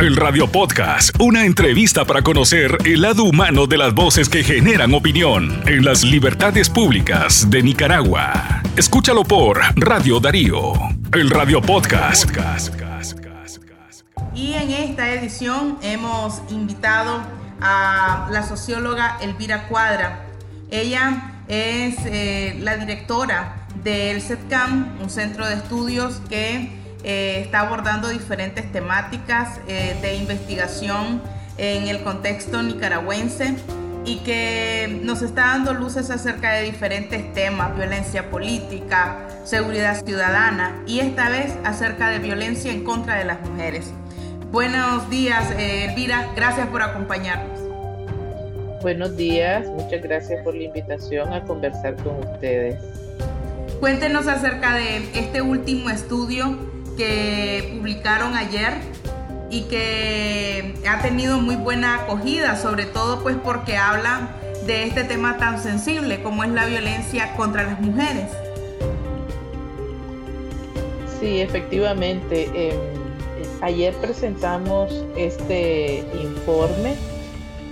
El Radio Podcast, una entrevista para conocer el lado humano de las voces que generan opinión en las libertades públicas de Nicaragua. Escúchalo por Radio Darío, el Radio Podcast. Y en esta edición hemos invitado a la socióloga Elvira Cuadra. Ella es eh, la directora del CETCAM, un centro de estudios que eh, está abordando diferentes temáticas eh, de investigación en el contexto nicaragüense y que nos está dando luces acerca de diferentes temas, violencia política, seguridad ciudadana y esta vez acerca de violencia en contra de las mujeres. Buenos días, eh, Elvira, gracias por acompañarnos. Buenos días, muchas gracias por la invitación a conversar con ustedes. Cuéntenos acerca de este último estudio que publicaron ayer y que ha tenido muy buena acogida, sobre todo pues porque habla de este tema tan sensible como es la violencia contra las mujeres. Sí, efectivamente. Em, ayer presentamos este informe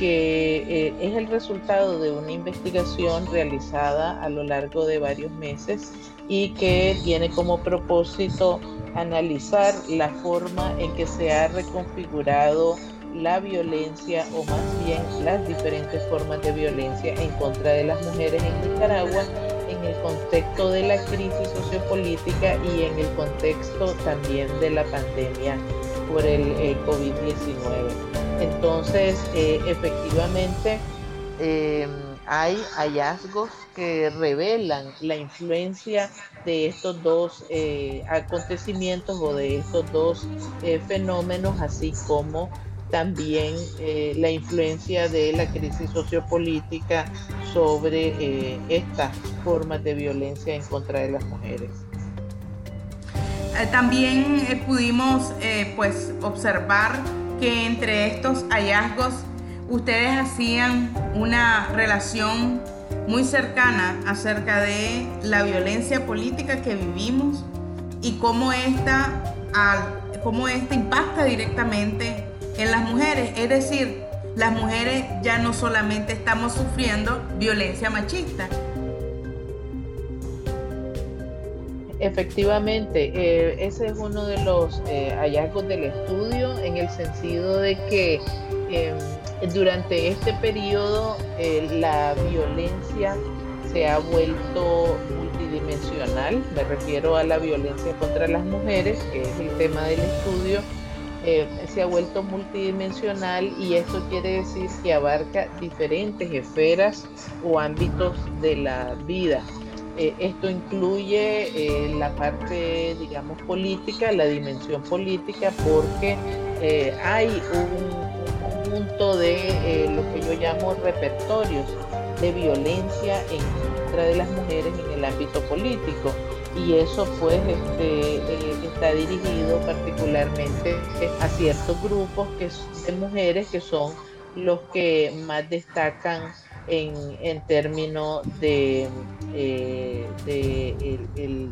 que eh, es el resultado de una investigación realizada a lo largo de varios meses y que tiene como propósito analizar la forma en que se ha reconfigurado la violencia o más bien las diferentes formas de violencia en contra de las mujeres en Nicaragua en el contexto de la crisis sociopolítica y en el contexto también de la pandemia por el, COVID-19. Entonces, eh, efectivamente, eh, hay hallazgos que revelan la influencia de estos dos eh, acontecimientos o de estos dos eh, fenómenos, así como también la influencia de la crisis sociopolítica sobre estas formas de violencia en contra de las mujeres. También pudimos pues observar que entre estos hallazgos ustedes hacían una relación muy cercana acerca de la violencia política que vivimos y cómo esta, cómo esta impacta directamente en las mujeres. Es decir, las mujeres ya no solamente estamos sufriendo violencia machista. Efectivamente, eh, ese es uno de los eh, hallazgos del estudio en el sentido de que em, durante este periodo eh, la violencia se ha vuelto multidimensional, me refiero a la violencia contra las mujeres, que es el tema del estudio, se ha vuelto multidimensional y esto quiere decir que abarca diferentes esferas o ámbitos de la vida. Eh, esto incluye la parte, digamos, política, la dimensión política, porque hay un punto de eh, lo que yo llamo repertorios de violencia en contra de las mujeres en el ámbito político. Y eso pues este, eh, está dirigido particularmente a ciertos grupos que, de mujeres que son los que más destacan en, términos de, eh, de el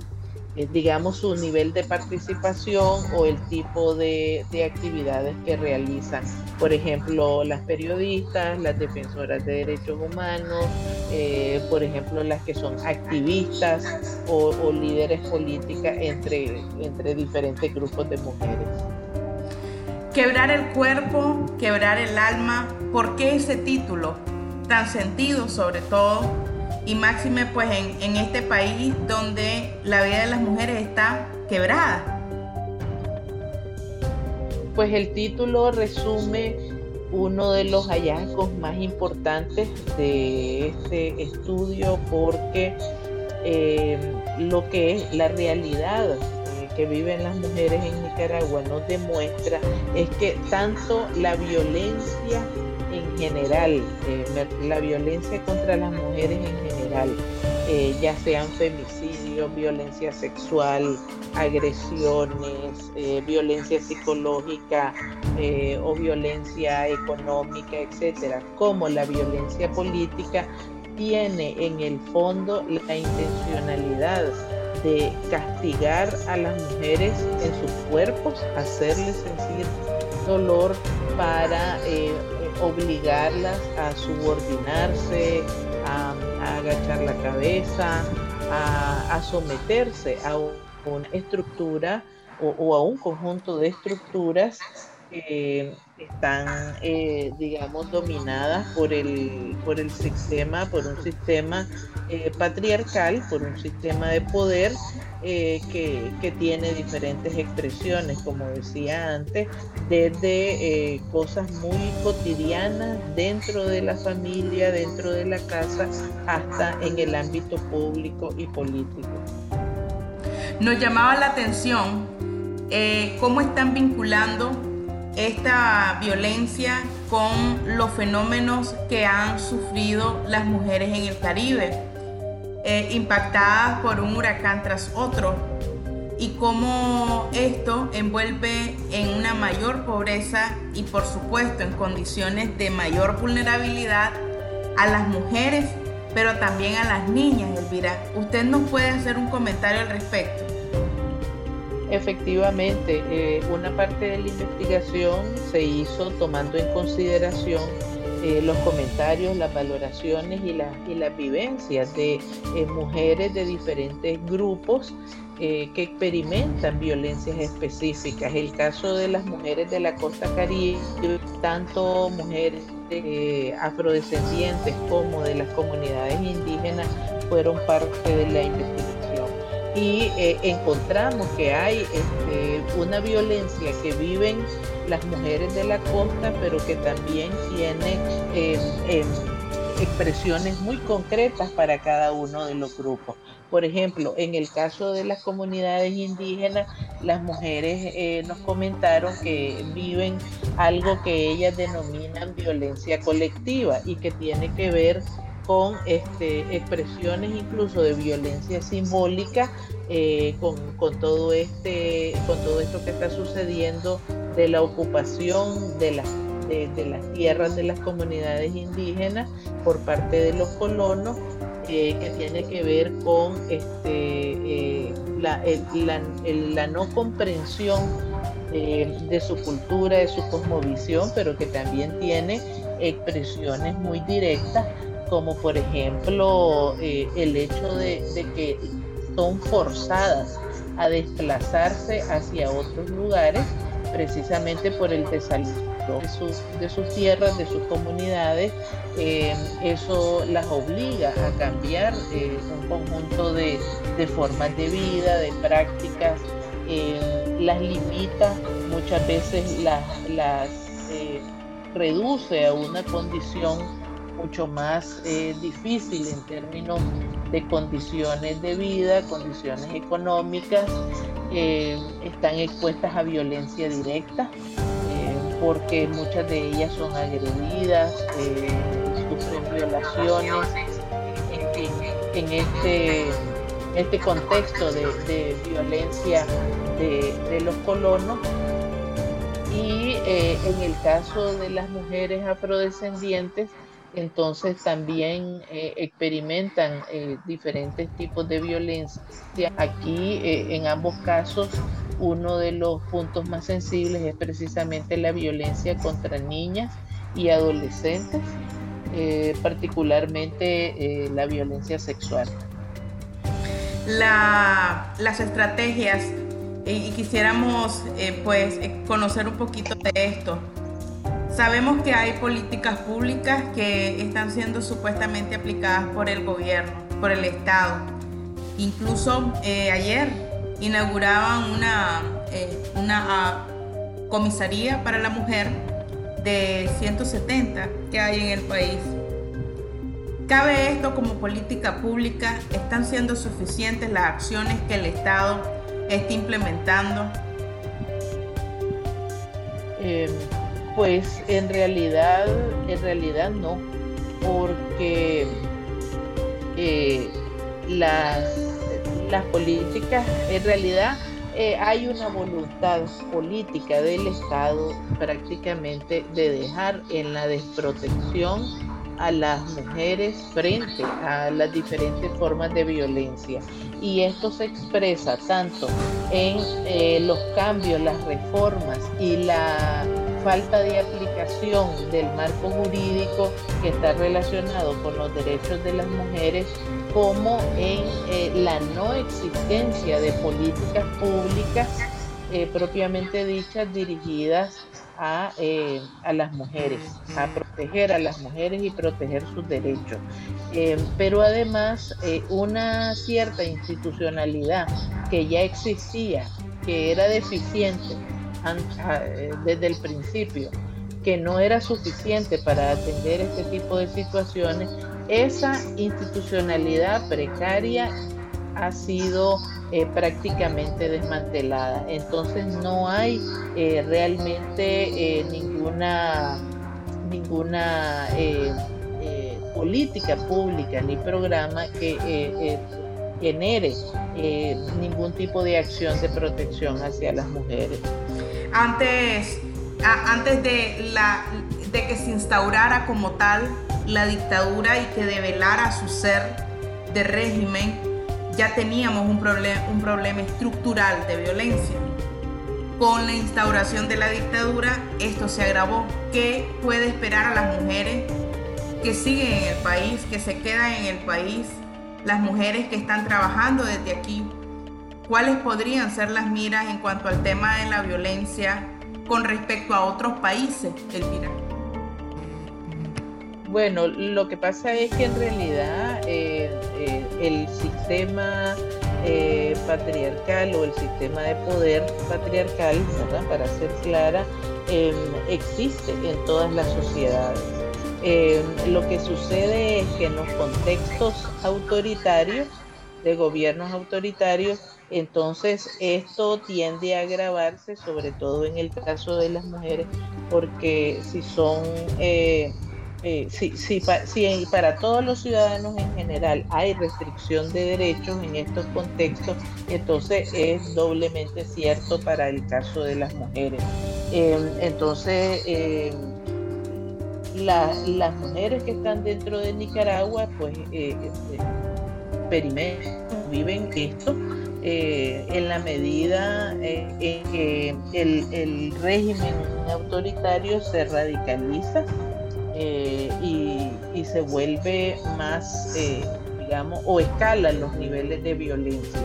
eh, digamos, su nivel de participación o el tipo de, actividades que realizan. Por ejemplo, las periodistas, las defensoras de derechos humanos, eh, por ejemplo, las que son activistas o, líderes políticas entre, entre diferentes grupos de mujeres. Quebrar el cuerpo, quebrar el alma, ¿por qué ese título? Tan sentido sobre todo y máxime pues en, este país donde la vida de las mujeres está quebrada. Pues el título resume uno de los hallazgos más importantes de este estudio porque eh, lo que es la realidad eh, que viven las mujeres en Nicaragua nos demuestra es que tanto la violencia en general, eh, la violencia contra las mujeres en general, eh, ya sean femicidios, violencia sexual, agresiones, eh, violencia psicológica o violencia económica, etcétera, como la violencia política, tiene en el fondo la intencionalidad de castigar a las mujeres en sus cuerpos, hacerles sentir dolor para obligarlas a subordinarse, a, agachar la cabeza, a, someterse a una estructura o, a un conjunto de estructuras que están, eh, digamos, dominadas por el, por el sistema, por un sistema eh, patriarcal, por un sistema de poder eh, que, que, tiene diferentes expresiones, como decía antes, desde cosas muy cotidianas dentro de la familia, dentro de la casa, hasta en el ámbito público y político. Nos llamaba la atención cómo están vinculando esta violencia con los fenómenos que han sufrido las mujeres en el Caribe, eh, impactadas por un huracán tras otro, y cómo esto envuelve en una mayor pobreza y por supuesto en condiciones de mayor vulnerabilidad a las mujeres, pero también a las niñas, Elvira. ¿Usted nos puede hacer un comentario al respecto? Efectivamente, eh, una parte de la investigación se hizo tomando en consideración eh, los comentarios, las valoraciones y, y las vivencias de eh, mujeres de diferentes grupos que experimentan violencias específicas. El caso de las mujeres de la costa caribe, tanto mujeres afrodescendientes como de las comunidades indígenas, fueron parte de la investigación y eh, encontramos que hay este, una violencia que viven las mujeres de la costa, pero que también tiene em, em, expresiones muy concretas para cada uno de los grupos. Por ejemplo, en el caso de las comunidades indígenas, las mujeres eh, nos comentaron que viven algo que ellas denominan violencia colectiva y que tiene que ver con este, expresiones incluso de violencia simbólica, eh, con, todo este, con todo esto que está sucediendo de la ocupación de las, de, las tierras de las comunidades indígenas por parte de los colonos, eh, que tiene que ver con este, eh, la, la, no comprensión de su cultura, de su cosmovisión, pero que también tiene expresiones muy directas como por ejemplo eh, el hecho de, que son forzadas a desplazarse hacia otros lugares precisamente por el desalojo de sus, tierras, de sus comunidades. Eh, eso las obliga a cambiar eh, un conjunto de, formas de vida, de prácticas, las limita, muchas veces las, las reduce a una condición mucho más eh, difícil en términos de condiciones de vida, condiciones económicas, eh, están expuestas a violencia directa eh, porque muchas de ellas son agredidas, sufren violaciones. En, este, este contexto de, violencia de los colonos. Y en el caso de las mujeres afrodescendientes entonces también eh, experimentan eh, diferentes tipos de violencia. Aquí, eh, en ambos casos, uno de los puntos más sensibles es precisamente la violencia contra niñas y adolescentes, particularmente la violencia sexual. las estrategias, y quisiéramos pues conocer un poquito de esto. Sabemos que hay políticas públicas que están siendo supuestamente aplicadas por el gobierno, por el Estado. Incluso eh, ayer inauguraban una, eh, una ah, comisaría para la mujer de 170 que hay en el país. ¿Cabe esto como política pública? ¿Están siendo suficientes las acciones que el Estado está implementando? Eh, pues en realidad, en realidad no, porque eh, las, las políticas, en realidad eh, hay una voluntad política del Estado prácticamente de dejar en la desprotección a las mujeres frente a las diferentes formas de violencia. Y esto se expresa tanto en eh, los cambios, las reformas y la falta de aplicación del marco jurídico que está relacionado con los derechos de las mujeres como en eh, la no existencia de políticas públicas eh, propiamente dichas dirigidas a, eh, a, las mujeres, a proteger a las mujeres y proteger sus derechos. pero además una cierta institucionalidad que ya existía, que era deficiente desde el principio, que no era suficiente para atender este tipo de situaciones, esa institucionalidad precaria ha sido eh, prácticamente desmantelada. Entonces no hay eh, realmente eh, ninguna, ninguna política pública ni programa que genere ningún tipo de acción de protección hacia las mujeres. Antes, antes de, que se instaurara como tal la dictadura y que develara su ser de régimen, ya teníamos un, un problema estructural de violencia. Con la instauración de la dictadura, esto se agravó. ¿Qué puede esperar a las mujeres que siguen en el país, que se quedan en el país, las mujeres que están trabajando desde aquí? ¿Cuáles podrían ser las miras en cuanto al tema de la violencia con respecto a otros países, Elvira? Bueno, lo que pasa es que en realidad el sistema eh, patriarcal o el sistema de poder patriarcal, para ser clara, em, existe en todas las sociedades. Em, lo que sucede es que en los contextos autoritarios, de gobiernos autoritarios, entonces esto tiende a agravarse, sobre todo en el caso de las mujeres, porque si son eh, si, si, para todos los ciudadanos en general hay restricción de derechos en estos contextos, entonces es doblemente cierto para el caso de las mujeres. Em, entonces, em, las mujeres que están dentro de Nicaragua, pues eh, eh, experimentan, viven esto. En la medida en que el, el régimen autoritario se radicaliza eh, y, se vuelve más, eh, digamos, o escala los niveles de violencia.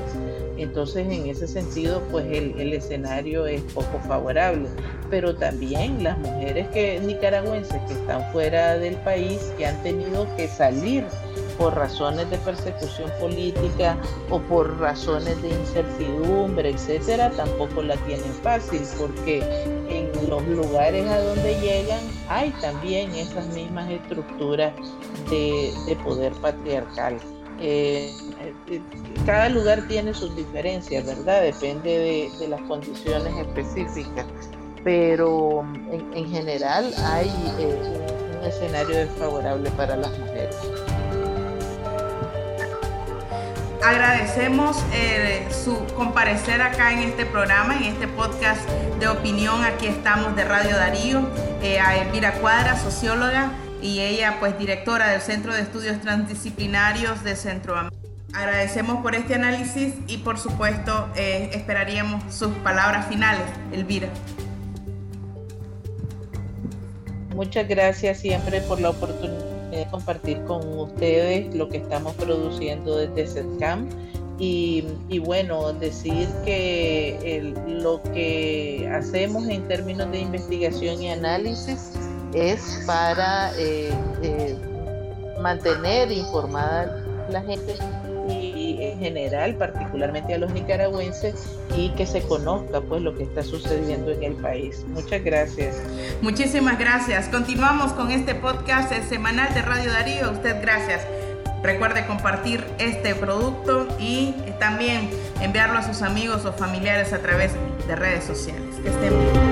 Entonces, en ese sentido, pues el, el, escenario es poco favorable. Pero también las mujeres que, nicaragüenses que están fuera del país, que han tenido que salir por razones de persecución política o por razones de incertidumbre, etcétera, tampoco la tienen fácil porque en los lugares a donde llegan hay también esas mismas estructuras de, poder patriarcal. Eh, eh, cada lugar tiene sus diferencias, ¿verdad? Depende de, las condiciones específicas, pero en, general hay eh, un escenario desfavorable para las mujeres. Agradecemos eh, su comparecer acá en este programa, en este podcast de opinión. Aquí estamos de Radio Darío, eh, a Elvira Cuadra, socióloga, y ella pues directora del Centro de Estudios Transdisciplinarios de Centroamérica. Agradecemos por este análisis y por supuesto eh, esperaríamos sus palabras finales, Elvira. Muchas gracias siempre por la oportunidad compartir con ustedes lo que estamos produciendo desde SETCAM. Y, bueno, decir que lo que hacemos en términos de investigación y análisis es para eh, eh, mantener informada la gente y en general, particularmente a los nicaragüenses, y que se conozca pues lo que está sucediendo en el país. Muchas gracias. Muchísimas gracias. Continuamos con este podcast semanal de Radio Darío. usted gracias. Recuerde compartir este producto y también enviarlo a sus amigos o familiares a través de redes sociales. Que estén bien.